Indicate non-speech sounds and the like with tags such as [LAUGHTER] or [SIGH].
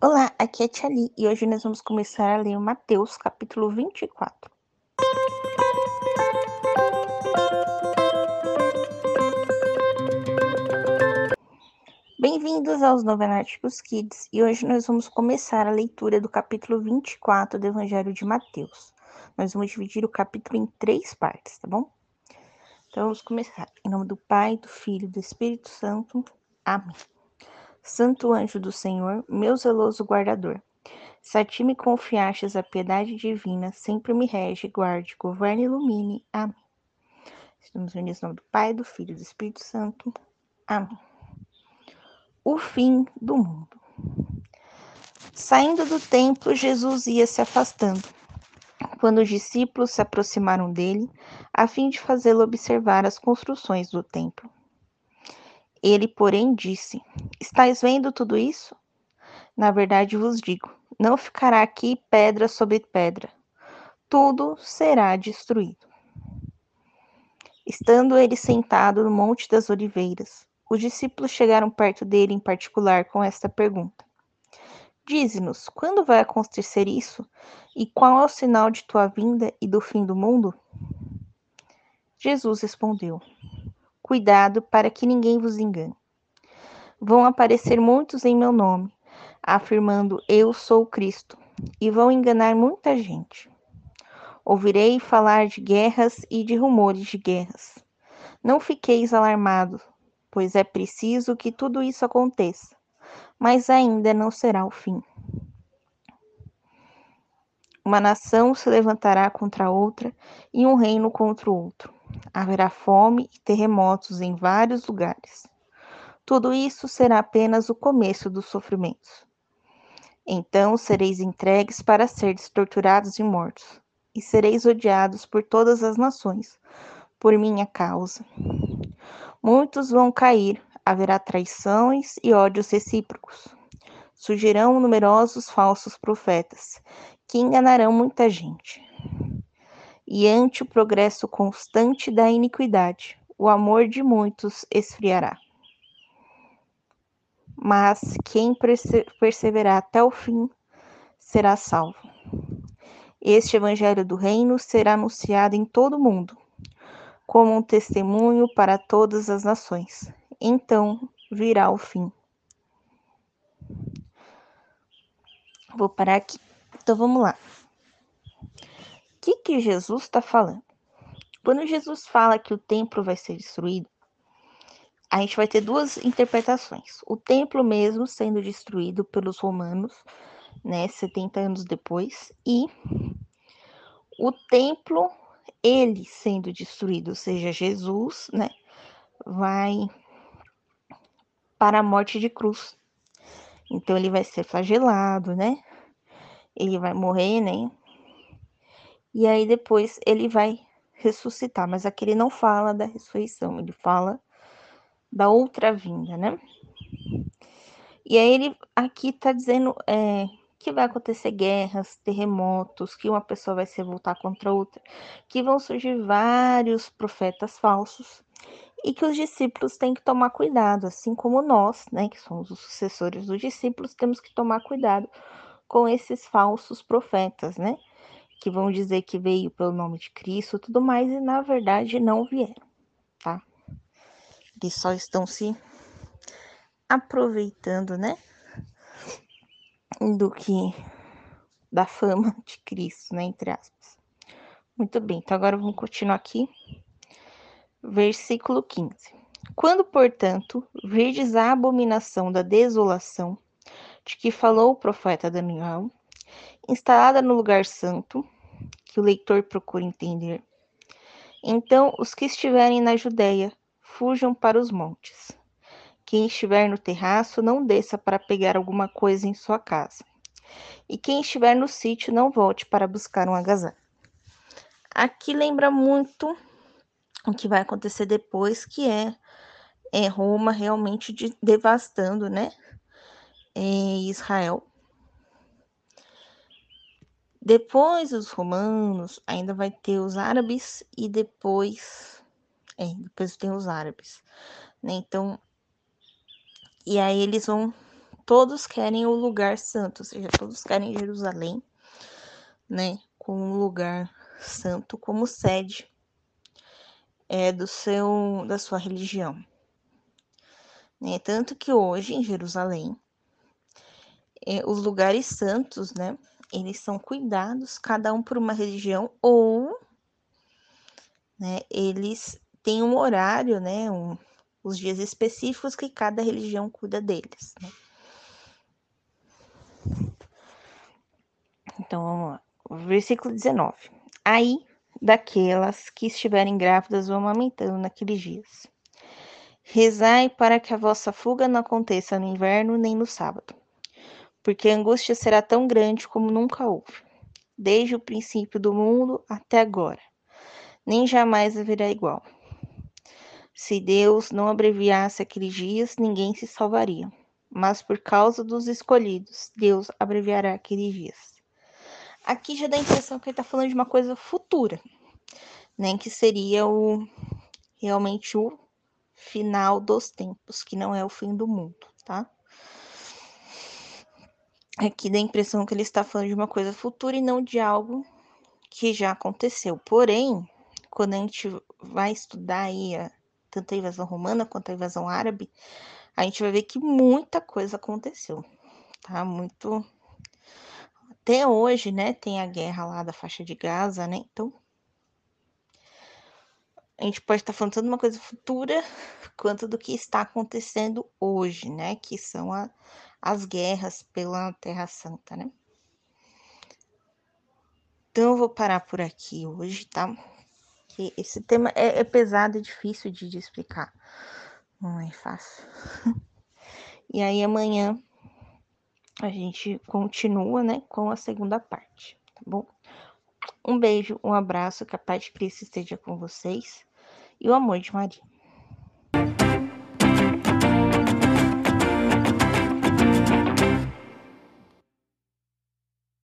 Olá, aqui é Tia Li, e hoje nós vamos começar a ler Mateus, capítulo 24. Bem-vindos aos Novenáticos Kids, e hoje nós vamos começar a leitura do capítulo 24 do Evangelho de Mateus. Nós vamos dividir o capítulo em três partes, tá bom? Então vamos começar. Em nome do Pai, do Filho e do Espírito Santo. Amém. Santo anjo do Senhor, meu zeloso guardador, se a ti me confiastes a piedade divina, sempre me rege, guarde, governe e ilumine. Amém. Estamos unidos em nome do Pai, do Filho e do Espírito Santo. Amém. O fim do mundo. Saindo do templo, Jesus ia se afastando. Quando os discípulos se aproximaram dele, a fim de fazê-lo observar as construções do templo. Ele, porém, disse: Estais vendo tudo isso? Na verdade vos digo: não ficará aqui pedra sobre pedra, tudo será destruído. Estando ele sentado no Monte das Oliveiras, os discípulos chegaram perto dele em particular com esta pergunta: Dize-nos, quando vai acontecer isso? E qual é o sinal de tua vinda e do fim do mundo? Jesus respondeu: Cuidado para que ninguém vos engane. Vão aparecer muitos em meu nome, afirmando eu sou Cristo, e vão enganar muita gente. Ouvirei falar de guerras e de rumores de guerras. Não fiqueis alarmados, pois é preciso que tudo isso aconteça, mas ainda não será o fim. Uma nação se levantará contra outra e um reino contra o outro haverá fome e terremotos em vários lugares. Tudo isso será apenas o começo dos sofrimentos. Então sereis entregues para seres torturados e mortos, e sereis odiados por todas as nações, por minha causa. Muitos vão cair, haverá traições e ódios recíprocos. Surgirão numerosos falsos profetas, que enganarão muita gente e ante o progresso constante da iniquidade, o amor de muitos esfriará. Mas quem perseverar até o fim será salvo. Este evangelho do reino será anunciado em todo o mundo, como um testemunho para todas as nações. Então virá o fim. Vou parar aqui. Então vamos lá que, que Jesus está falando? Quando Jesus fala que o templo vai ser destruído, a gente vai ter duas interpretações. O templo mesmo sendo destruído pelos romanos, né, 70 anos depois, e o templo ele sendo destruído, ou seja, Jesus, né, vai para a morte de cruz. Então ele vai ser flagelado, né? Ele vai morrer, né? E aí depois ele vai ressuscitar, mas aqui ele não fala da ressurreição, ele fala da outra vinda, né? E aí ele aqui está dizendo é, que vai acontecer guerras, terremotos, que uma pessoa vai se voltar contra outra, que vão surgir vários profetas falsos e que os discípulos têm que tomar cuidado, assim como nós, né, que somos os sucessores dos discípulos, temos que tomar cuidado com esses falsos profetas, né? Que vão dizer que veio pelo nome de Cristo tudo mais, e na verdade não vieram, tá? Eles só estão se aproveitando, né? Do que da fama [LAUGHS] de Cristo, né? Entre aspas. Muito bem, então agora vamos continuar aqui. Versículo 15. Quando, portanto, virdes a abominação da desolação, de que falou o profeta Daniel, instalada no lugar santo, que o leitor procura entender. Então, os que estiverem na Judéia, fujam para os montes. Quem estiver no terraço, não desça para pegar alguma coisa em sua casa. E quem estiver no sítio, não volte para buscar um agasalho. Aqui lembra muito o que vai acontecer depois, que é, é Roma realmente de, devastando, né? É Israel depois os romanos, ainda vai ter os árabes e depois. É, depois tem os árabes. Né? Então. E aí eles vão todos querem o lugar santo, ou seja, todos querem Jerusalém, né, com um lugar santo como sede é, do seu da sua religião. Né? Tanto que hoje em Jerusalém é, os lugares santos, né, eles são cuidados cada um por uma religião ou né, eles têm um horário, né, um, os dias específicos que cada religião cuida deles. Né? Então vamos lá. Versículo 19. Aí daquelas que estiverem grávidas ou amamentando naqueles dias. Rezai para que a vossa fuga não aconteça no inverno nem no sábado, porque a angústia será tão grande como nunca houve, desde o princípio do mundo até agora, nem jamais haverá igual. Se Deus não abreviasse aqueles dias, ninguém se salvaria, mas por causa dos escolhidos, Deus abreviará aqueles dias. Aqui já dá a impressão que ele está falando de uma coisa futura, né? Que seria o realmente o final dos tempos, que não é o fim do mundo, tá? Aqui dá a impressão que ele está falando de uma coisa futura e não de algo que já aconteceu. Porém, quando a gente vai estudar aí a, tanto a invasão romana quanto a invasão árabe, a gente vai ver que muita coisa aconteceu, tá? Muito até hoje, né, tem a guerra lá da faixa de Gaza, né? Então, a gente pode estar falando tanto de uma coisa futura [LAUGHS] quanto do que está acontecendo hoje, né? Que são a, as guerras pela Terra Santa, né? Então, eu vou parar por aqui hoje, tá? Que esse tema é, é pesado e difícil de, de explicar. Não é fácil. [LAUGHS] e aí, amanhã a gente continua, né, com a segunda parte, tá bom? Um beijo, um abraço, que a paz de Cristo esteja com vocês e o amor de Maria.